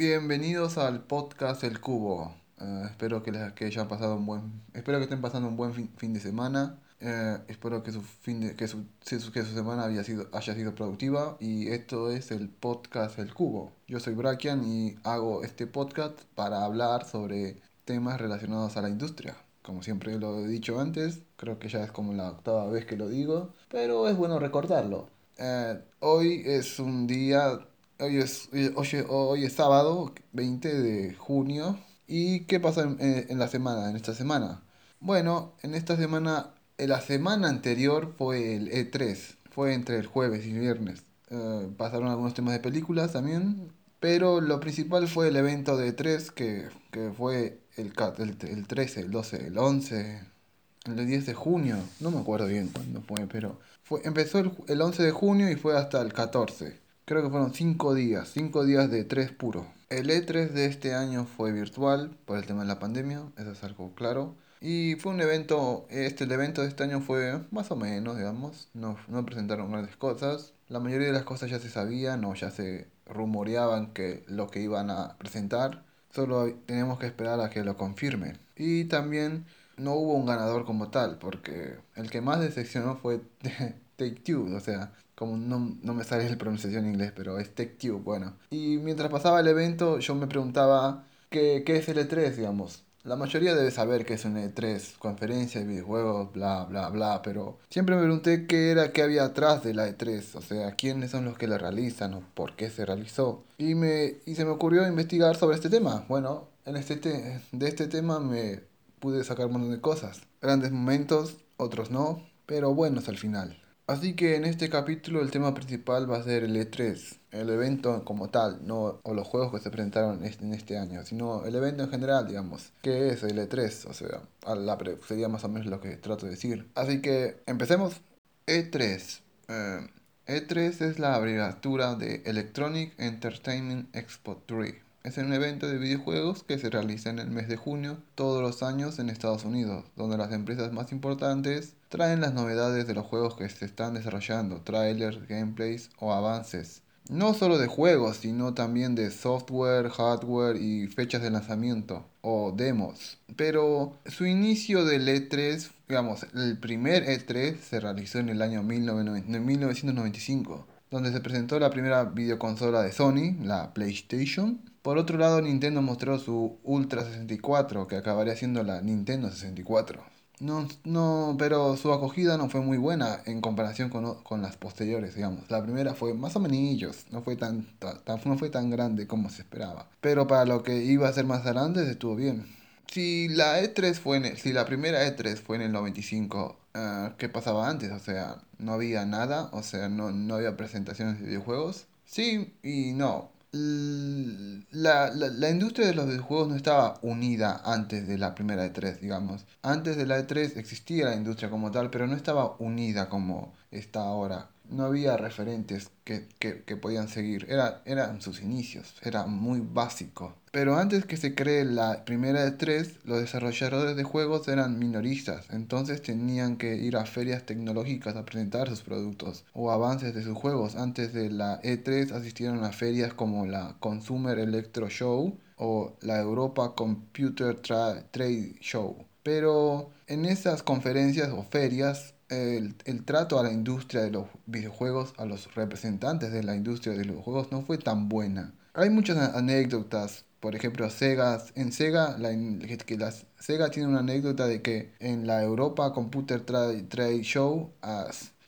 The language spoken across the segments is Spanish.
Bienvenidos al podcast El Cubo. Eh, espero que, les, que hayan pasado un buen, espero que estén pasando un buen fin, fin de semana. Eh, espero que su fin de, que su, que su semana haya sido, haya sido productiva y esto es el podcast El Cubo. Yo soy Brakian y hago este podcast para hablar sobre temas relacionados a la industria. Como siempre lo he dicho antes, creo que ya es como la octava vez que lo digo, pero es bueno recordarlo. Eh, hoy es un día, hoy es, hoy, hoy es sábado 20 de junio. ¿Y qué pasa en, en la semana, en esta semana? Bueno, en esta semana la semana anterior fue el E3, fue entre el jueves y viernes. Eh, pasaron algunos temas de películas también, pero lo principal fue el evento de E3 que, que fue el, el, el 13, el 12, el 11, el 10 de junio, no me acuerdo bien cuándo fue, pero fue, empezó el, el 11 de junio y fue hasta el 14. Creo que fueron 5 días, 5 días de E3 puro. El E3 de este año fue virtual por el tema de la pandemia, eso es algo claro. Y fue un evento, este el evento de este año fue más o menos, digamos, no, no presentaron grandes cosas. La mayoría de las cosas ya se sabían o ya se rumoreaban que lo que iban a presentar. Solo tenemos que esperar a que lo confirmen. Y también no hubo un ganador como tal, porque el que más decepcionó fue Take Two, o sea, como no, no me sale la pronunciación en inglés, pero es Take Two, bueno. Y mientras pasaba el evento, yo me preguntaba qué, qué es el E3, digamos. La mayoría debe saber que es un E3, conferencia de videojuegos, bla, bla, bla, pero siempre me pregunté qué era, qué había atrás de la E3, o sea, quiénes son los que la realizan o por qué se realizó. Y, me, y se me ocurrió investigar sobre este tema. Bueno, en este te de este tema me pude sacar un montón de cosas. Grandes momentos, otros no, pero buenos al final. Así que en este capítulo el tema principal va a ser el E3, el evento como tal, no o los juegos que se presentaron en este año, sino el evento en general, digamos. ¿Qué es el E3? O sea, la sería más o menos lo que trato de decir. Así que empecemos. E3. Eh, E3 es la abreviatura de Electronic Entertainment Expo 3 es un evento de videojuegos que se realiza en el mes de junio todos los años en Estados Unidos, donde las empresas más importantes traen las novedades de los juegos que se están desarrollando, trailers, gameplays o avances. No solo de juegos, sino también de software, hardware y fechas de lanzamiento o demos. Pero su inicio del E3, digamos, el primer E3 se realizó en el año 1995 donde se presentó la primera videoconsola de Sony, la PlayStation. Por otro lado, Nintendo mostró su Ultra 64, que acabaría siendo la Nintendo 64. No, no, pero su acogida no fue muy buena en comparación con, con las posteriores, digamos. La primera fue más o menos, no fue tan, tan, no fue tan grande como se esperaba. Pero para lo que iba a ser más adelante, estuvo bien. Si la E3 fue en si la primera E3 fue en el 95 Ah, qué pasaba antes, o sea, no había nada, o sea, no, no había presentaciones de videojuegos. Sí y no. La, la, la, industria de los videojuegos no estaba unida antes de la primera E3, digamos. Antes de la E3 existía la industria como tal, pero no estaba unida como está ahora no había referentes que, que, que podían seguir. Era, eran sus inicios, era muy básico. Pero antes que se cree la primera de tres, los desarrolladores de juegos eran minoristas, entonces tenían que ir a ferias tecnológicas a presentar sus productos o avances de sus juegos. Antes de la E3 asistieron a ferias como la Consumer Electro Show o la Europa Computer Trade Show. Pero en esas conferencias o ferias el, el, trato a la industria de los videojuegos, a los representantes de la industria de los videojuegos, no fue tan buena. Hay muchas anécdotas, por ejemplo, Sega, en Sega, la, que las, Sega tiene una anécdota de que en la Europa Computer Trade, Show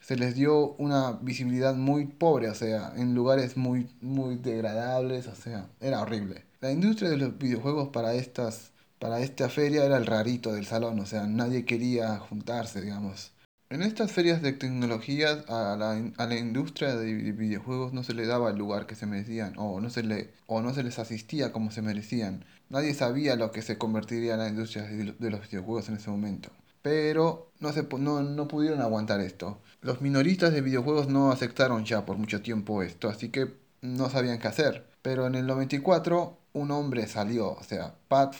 se les dio una visibilidad muy pobre, o sea, en lugares muy, muy degradables, o sea, era horrible. La industria de los videojuegos para estas para esta feria era el rarito del salón, o sea, nadie quería juntarse, digamos. En estas ferias de tecnologías a la, a la industria de videojuegos no se le daba el lugar que se merecían o no se, le, o no se les asistía como se merecían. Nadie sabía lo que se convertiría en la industria de, los videojuegos en ese momento. Pero no, se, no, no pudieron aguantar esto. Los minoristas de videojuegos no aceptaron ya por mucho tiempo esto, así que no sabían qué hacer. Pero en el 94 un hombre salió, o sea, Pat,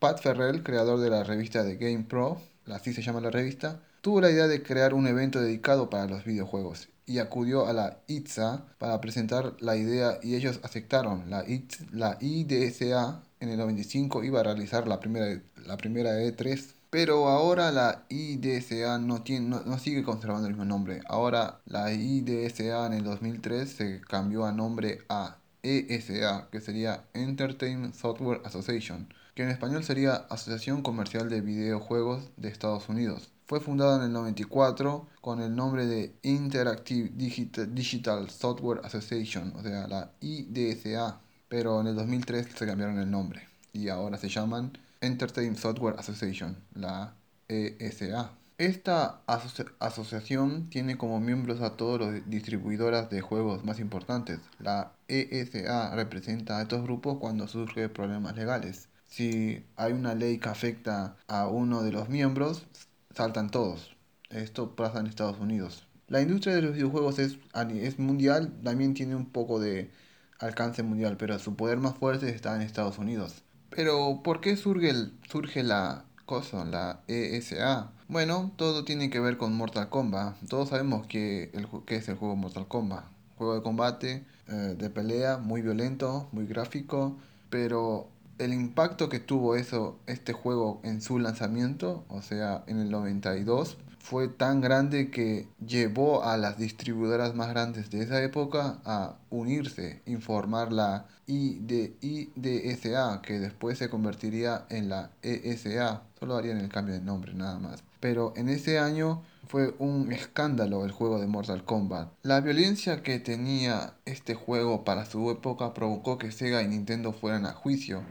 Pat Ferrell, creador de la revista de Game Pro, así se llama la revista, tuvo la idea de crear un evento dedicado para los videojuegos y acudió a la ITSA para presentar la idea y ellos aceptaron. La, la IDSA en el 95 iba a realizar la primera, la primera E3 pero ahora la IDSA no, tiene, no, sigue conservando el mismo nombre. Ahora la IDSA en el 2003 se cambió a nombre a ESA, que sería Entertainment Software Association, que en español sería Asociación Comercial de Videojuegos de Estados Unidos. Fue fundada en el 94 con el nombre de Interactive Digital, Software Association, o sea, la IDSA, pero en el 2003 se cambiaron el nombre y ahora se llaman Entertainment Software Association, la ESA. Esta asociación tiene como miembros a todos los distribuidoras de juegos más importantes. La ESA representa a estos grupos cuando surgen problemas legales. Si hay una ley que afecta a uno de los miembros, saltan todos. Esto pasa en Estados Unidos. La industria de los videojuegos es, es mundial, también tiene un poco de alcance mundial, pero su poder más fuerte está en Estados Unidos. Pero, ¿por qué surge, el, surge la cosa, la ESA? Bueno, todo tiene que ver con Mortal Kombat. Todos sabemos que, el, que es el juego Mortal Kombat. Juego de combate, eh, de pelea, muy violento, muy gráfico, pero el impacto que tuvo eso, este juego en su lanzamiento, o sea, en el 92, fue tan grande que llevó a las distribuidoras más grandes de esa época a unirse, informar la IDSA, que después se convertiría en la ESA. Solo harían el cambio de nombre nada más. Pero en ese año fue un escándalo el juego de Mortal Kombat. La violencia que tenía este juego para su época provocó que Sega y Nintendo fueran a juicio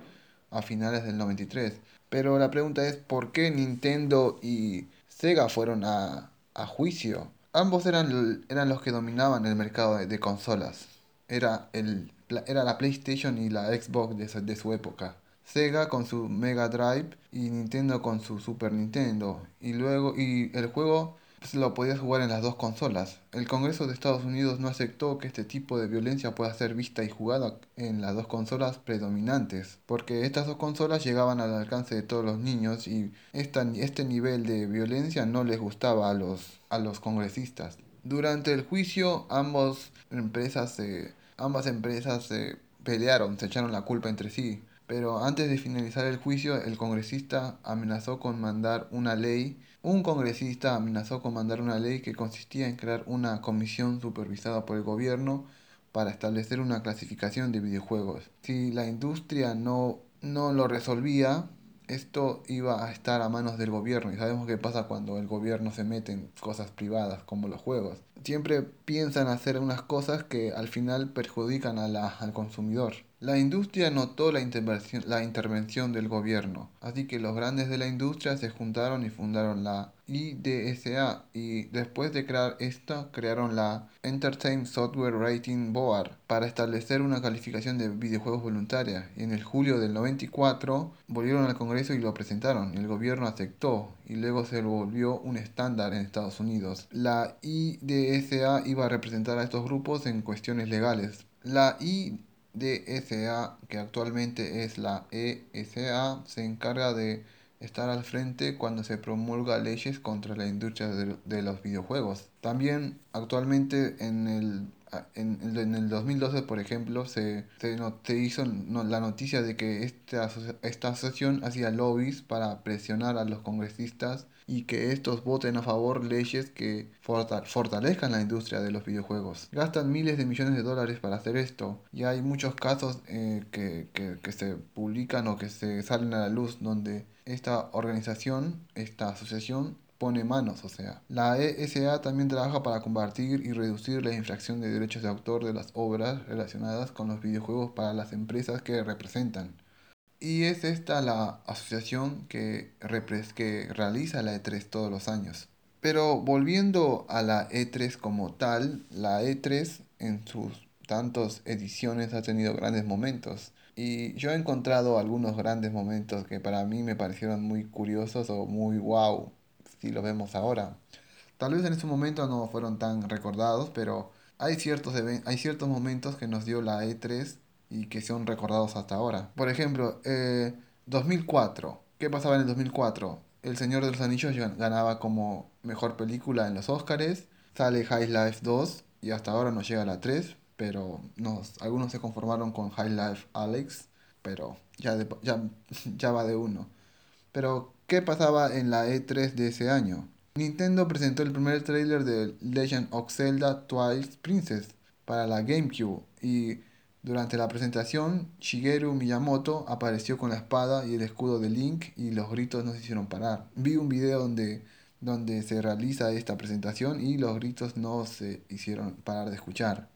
a finales del 93. Pero la pregunta es, ¿por qué Nintendo y Sega fueron a, juicio. Ambos eran, eran los que dominaban el mercado de, consolas. Era, el, era la PlayStation y la Xbox de, de su época. Sega con su Mega Drive y Nintendo con su Super Nintendo. Y luego, y el juego lo podías jugar en las dos consolas. El Congreso de Estados Unidos no aceptó que este tipo de violencia pueda ser vista y jugada en las dos consolas predominantes, porque estas dos consolas llegaban al alcance de todos los niños y esta, este nivel de violencia no les gustaba a los, a los congresistas. Durante el juicio, ambos empresas ambas empresas se pelearon, se echaron la culpa entre sí. Pero antes de finalizar el juicio, el congresista amenazó con mandar una ley. Un congresista amenazó con mandar una ley que consistía en crear una comisión supervisada por el gobierno para establecer una clasificación de videojuegos. Si la industria no, no lo resolvía, esto iba a estar a manos del gobierno y sabemos qué pasa cuando el gobierno se mete en cosas privadas como los juegos. Siempre piensan hacer unas cosas que al final perjudican a la, al consumidor. La industria notó la intervención, del gobierno, así que los grandes de la industria se juntaron y fundaron la IDSA y después de crear esta crearon la Entertainment Software Rating Board para establecer una calificación de videojuegos voluntaria y en el julio del 94 volvieron al Congreso y lo presentaron. El gobierno aceptó y luego se volvió un estándar en Estados Unidos. La IDSA iba a representar a estos grupos en cuestiones legales. La DSA, que actualmente es la ESA, se encarga de estar al frente cuando se promulga leyes contra la industria de, los videojuegos. También actualmente en el, en, en el 2012, por ejemplo, se, se, hizo la noticia de que esta, esta asociación hacía lobbies para presionar a los congresistas y que estos voten a favor leyes que fortalezcan la industria de los videojuegos. Gastan miles de millones de dólares para hacer esto y hay muchos casos eh, que, que, que se publican o que se salen a la luz donde esta organización, esta asociación pone manos, o sea. La ESA también trabaja para combatir y reducir la infracción de derechos de autor de las obras relacionadas con los videojuegos para las empresas que representan. Y es esta la asociación que, realiza la E3 todos los años. Pero volviendo a la E3 como tal, la E3 en sus tantas ediciones ha tenido grandes momentos. Y yo he encontrado algunos grandes momentos que para mí me parecieron muy curiosos o muy wow, si lo vemos ahora. Tal vez en ese momento no fueron tan recordados, pero hay ciertos, hay ciertos momentos que nos dio la E3 y que son recordados hasta ahora. Por ejemplo, 2004. Eh, ¿Qué pasaba en el 2004? El Señor de los Anillos ganaba como mejor película en los Oscars. Sale High Life 2 y hasta ahora no llega la 3, pero algunos se conformaron con High Life Alex, pero ya, ya, ya va de uno. Pero, ¿qué pasaba en la E3 de ese año? Nintendo presentó el primer tráiler de Legend of Zelda Twilight Princess para la GameCube y durante la presentación Shigeru Miyamoto apareció con la espada y el escudo de Link y los gritos no se hicieron parar. Vi un video donde, donde se realiza esta presentación y los gritos no se hicieron parar de escuchar.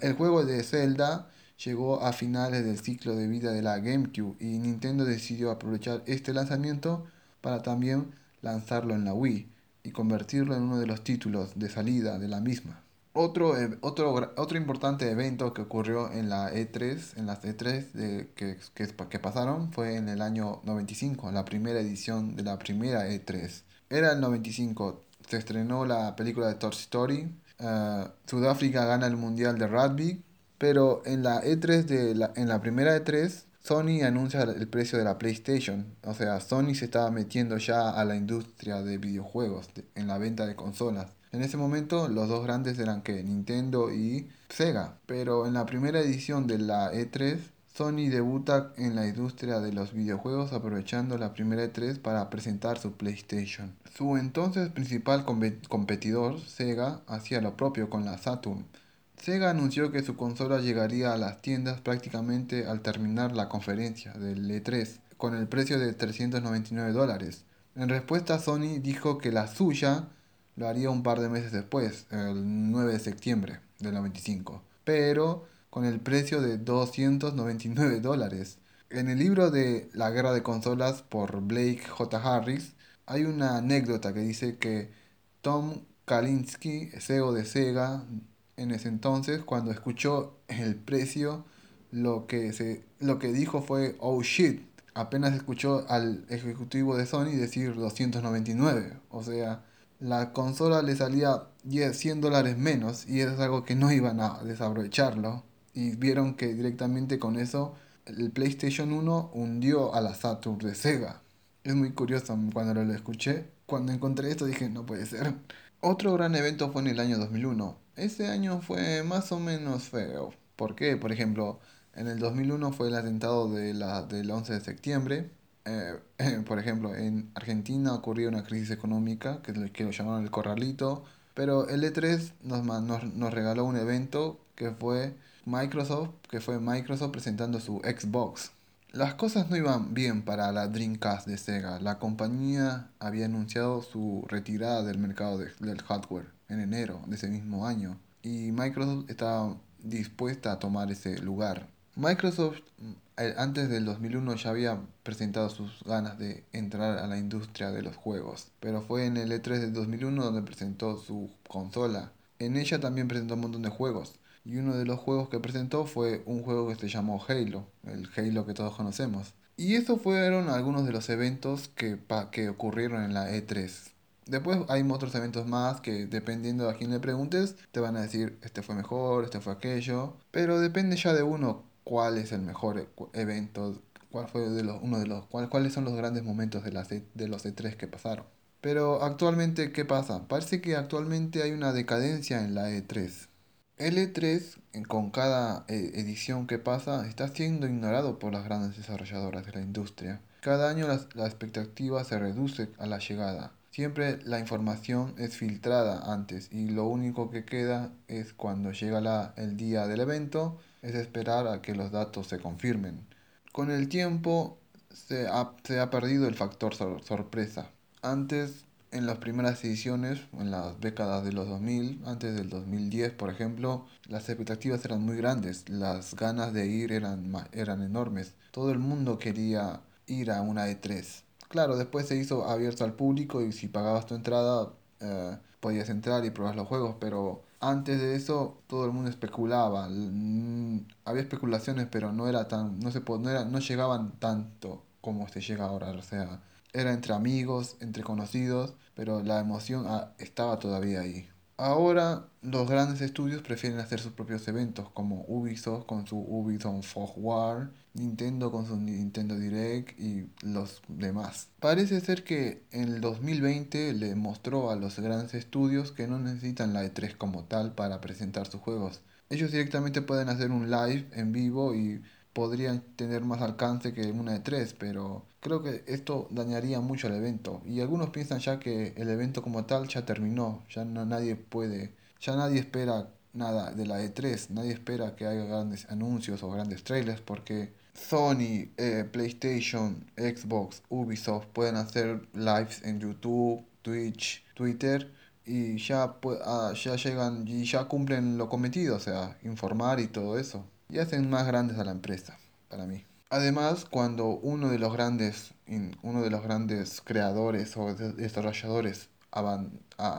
el juego de Zelda llegó a finales del ciclo de vida de la GameCube y Nintendo decidió aprovechar este lanzamiento para también lanzarlo en la Wii y convertirlo en uno de los títulos de salida de la misma. Otro, e, otro, otro importante evento que ocurrió en la E3, en las E3 de, que, que, pasaron, fue en el año 95, la primera edición de la primera E3. Era el 95, se estrenó la película de Toy Story, uh, Sudáfrica gana el Mundial de Rugby, pero en la E3 de la, en la primera E3 Sony anuncia el precio de la PlayStation. O sea, Sony se estaba metiendo ya a la industria de videojuegos, en la venta de consolas. En ese momento los dos grandes eran que Nintendo y Sega. Pero en la primera edición de la E3, Sony debuta en la industria de los videojuegos aprovechando la primera E3 para presentar su PlayStation. Su entonces principal competidor, Sega, hacía lo propio con la Saturn Sega anunció que su consola llegaría a las tiendas prácticamente al terminar la conferencia del E3, con el precio de 399 dólares. En respuesta, Sony dijo que la suya lo haría un par de meses después, el 9 de septiembre del 95, pero con el precio de 299 dólares. En el libro de La guerra de consolas por Blake J. Harris hay una anécdota que dice que Tom Kalinske, CEO de Sega, en ese entonces, cuando escuchó el precio, lo que, se, lo que dijo fue, oh shit, apenas escuchó al ejecutivo de Sony decir 299. O sea, la consola le salía 10, 100 dólares menos y es algo que no iban a desaprovecharlo. Y vieron que directamente con eso el PlayStation 1 hundió a la Saturn de Sega. Es muy curioso cuando lo escuché. Cuando encontré esto dije, no puede ser. Otro gran evento fue en el año 2001. Ese año fue más o menos feo. ¿Por qué? Por ejemplo, en el 2001 fue el atentado de la, del 11 de septiembre. Eh, por ejemplo, en Argentina ocurrió una crisis económica que, que lo llamaron el corralito. Pero el E3 nos, nos, nos regaló un evento que fue Microsoft, que fue Microsoft presentando su Xbox. Las cosas no iban bien para la Dreamcast de Sega. La compañía había anunciado su retirada del mercado del hardware en enero de ese mismo año y Microsoft estaba dispuesta a tomar ese lugar. Microsoft eh, antes del 2001 ya había presentado sus ganas de entrar a la industria de los juegos, pero fue en el E3 del 2001 donde presentó su consola. En ella también presentó un montón de juegos, y uno de los juegos que presentó fue un juego que se llamó Halo, el Halo que todos conocemos. Y esos fueron algunos de los eventos que, que ocurrieron en la E3. Después hay otros eventos más que dependiendo a quién le preguntes, te van a decir este fue mejor, este fue aquello. Pero depende ya de uno cuál es el mejor e, evento, cuál fue de los, uno de los, cuáles son los grandes momentos de, las de los E3 que pasaron. Pero actualmente, ¿qué pasa? Parece que actualmente hay una decadencia en la E3. L3, con cada eh, edición que pasa, está siendo ignorado por las grandes desarrolladoras de la industria. Cada año la, expectativa se reduce a la llegada. Siempre la información es filtrada antes y lo único que queda es cuando llega el día del evento, es esperar a que los datos se confirmen. Con el tiempo se ha, se ha perdido el factor sorpresa. Antes en las primeras ediciones, en las décadas de los 2000, antes del 2010 por ejemplo, las expectativas eran muy grandes, las ganas de ir eran, eran enormes. Todo el mundo quería ir a una E3. Claro, después se hizo abierto al público y si pagabas tu entrada eh, podías entrar y probar los juegos, pero antes de eso todo el mundo especulaba. Había especulaciones, pero no era tan, no se no, era, no llegaban tanto como se llega ahora, o sea, era entre amigos, entre conocidos, pero la emoción ah, estaba todavía ahí. Ahora los grandes estudios prefieren hacer sus propios eventos, como Ubisoft con su Ubisoft War, Nintendo con su Nintendo Direct y los demás. Parece ser que en el 2020 le mostró a los grandes estudios que no necesitan la E3 como tal para presentar sus juegos. Ellos directamente pueden hacer un live en vivo y podrían tener más alcance que una de tres, pero creo que esto dañaría mucho el evento. Y algunos piensan ya que el evento como tal ya terminó, ya no nadie puede, ya nadie espera nada de la E3, nadie espera que haya grandes anuncios o grandes trailers porque Sony, eh, PlayStation, Xbox, Ubisoft pueden hacer lives en YouTube, Twitch, Twitter y ya, ah, ya llegan y ya cumplen lo cometido, o sea, informar y todo eso y hacen más grandes a la empresa, para mí. Además, cuando uno de los grandes, uno de los grandes creadores o desarrolladores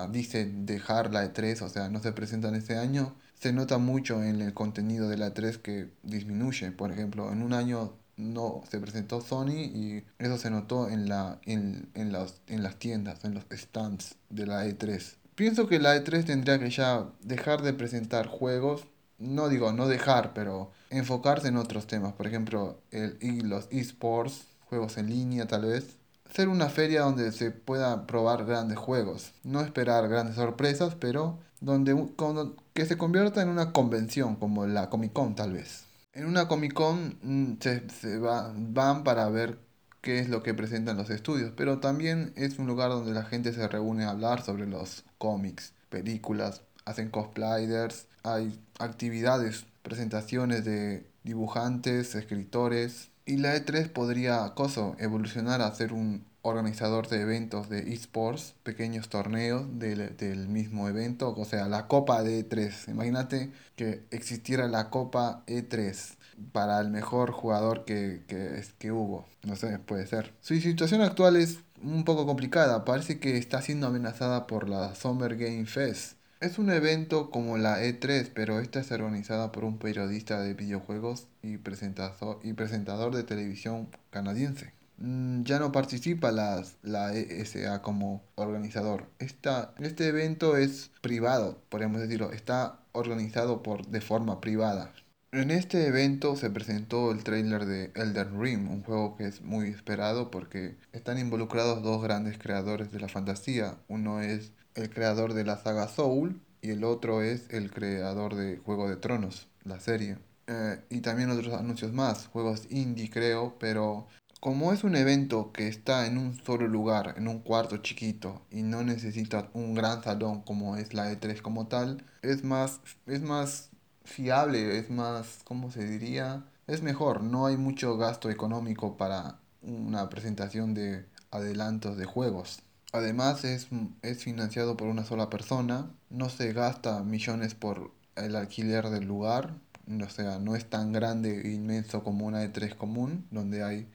dice dejar la E3, o sea, no se presentan este año, se nota mucho en el contenido de la E3 que disminuye. Por ejemplo, en un año no se presentó Sony y eso se notó en, la, en, en, las, en las tiendas, en los stands de la E3. Pienso que la E3 tendría que ya dejar de presentar juegos no digo no dejar, pero enfocarse en otros temas. Por ejemplo, el, los esports, juegos en línea tal vez. Ser una feria donde se pueda probar grandes juegos. No esperar grandes sorpresas, pero donde que se convierta en una convención como la Comic Con tal vez. En una Comic Con mm, se, se va, van para ver qué es lo que presentan los estudios, pero también es un lugar donde la gente se reúne a hablar sobre los cómics, películas, hacen cosplayers, hay actividades, presentaciones de dibujantes, escritores. Y la E3 podría, coso, evolucionar a ser un organizador de eventos de esports, pequeños torneos del, del, mismo evento, o sea, la Copa de E3. Imagínate que existiera la Copa E3 para el mejor jugador que, que, que hubo. No sé, puede ser. Su situación actual es un poco complicada. Parece que está siendo amenazada por la Summer Game Fest es un evento como la E3, pero esta es organizada por un periodista de videojuegos y presentador, y presentador de televisión canadiense. Mm, ya no participa las, la ESA como organizador. Esta, este evento es privado, podríamos decirlo. Está organizado por, de forma privada. En este evento se presentó el trailer de Elden Ring, un juego que es muy esperado porque están involucrados dos grandes creadores de la fantasía. Uno es el creador de la saga Soul y el otro es el creador de Juego de Tronos, la serie. Eh, y también otros anuncios más, juegos indie creo, pero como es un evento que está en un solo lugar, en un cuarto chiquito y no necesita un gran salón como es la E3 como tal, es más, es más fiable, es más, ¿cómo se diría? Es mejor, no hay mucho gasto económico para una presentación de adelantos de juegos. Además es, es financiado por una sola persona, no se gasta millones por el alquiler del lugar, o sea, no es tan grande e inmenso como una de tres común, donde hay,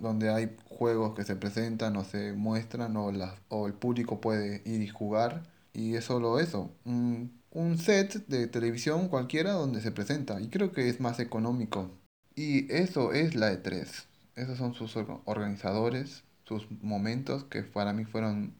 donde hay juegos que se presentan o se muestran o, las, o el público puede ir y jugar. Y es solo eso, un, un set de televisión cualquiera donde se presenta. Y creo que es más económico. Y eso es la E3. Esos son sus organizadores sus momentos que para mí fueron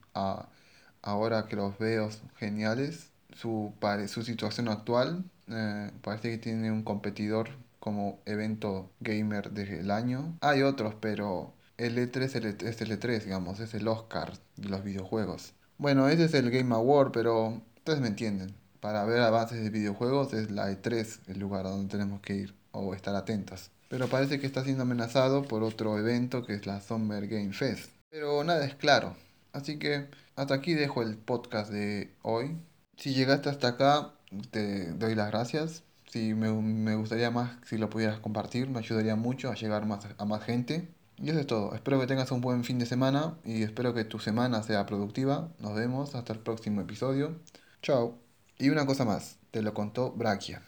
ahora que los veo geniales. Su, su situación actual eh, parece que tiene un competidor como evento gamer del año. Hay otros, pero el E3 es el E3, digamos, es el Oscar de los videojuegos. Bueno, ese es el Game Award, pero ustedes me entienden. Para ver avances de videojuegos es la E3 el lugar donde tenemos que ir o estar atentos pero parece que está siendo amenazado por otro evento que es la Summer Game Fest. Pero nada es claro. Así que hasta aquí dejo el podcast de hoy. Si llegaste hasta acá, te doy las gracias. Si me, me gustaría más si lo pudieras compartir, me ayudaría mucho a llegar más, a más gente. Y eso es todo. Espero que tengas un buen fin de semana y espero que tu semana sea productiva. Nos vemos hasta el próximo episodio. Chao. Y una cosa más, te lo contó Braquia.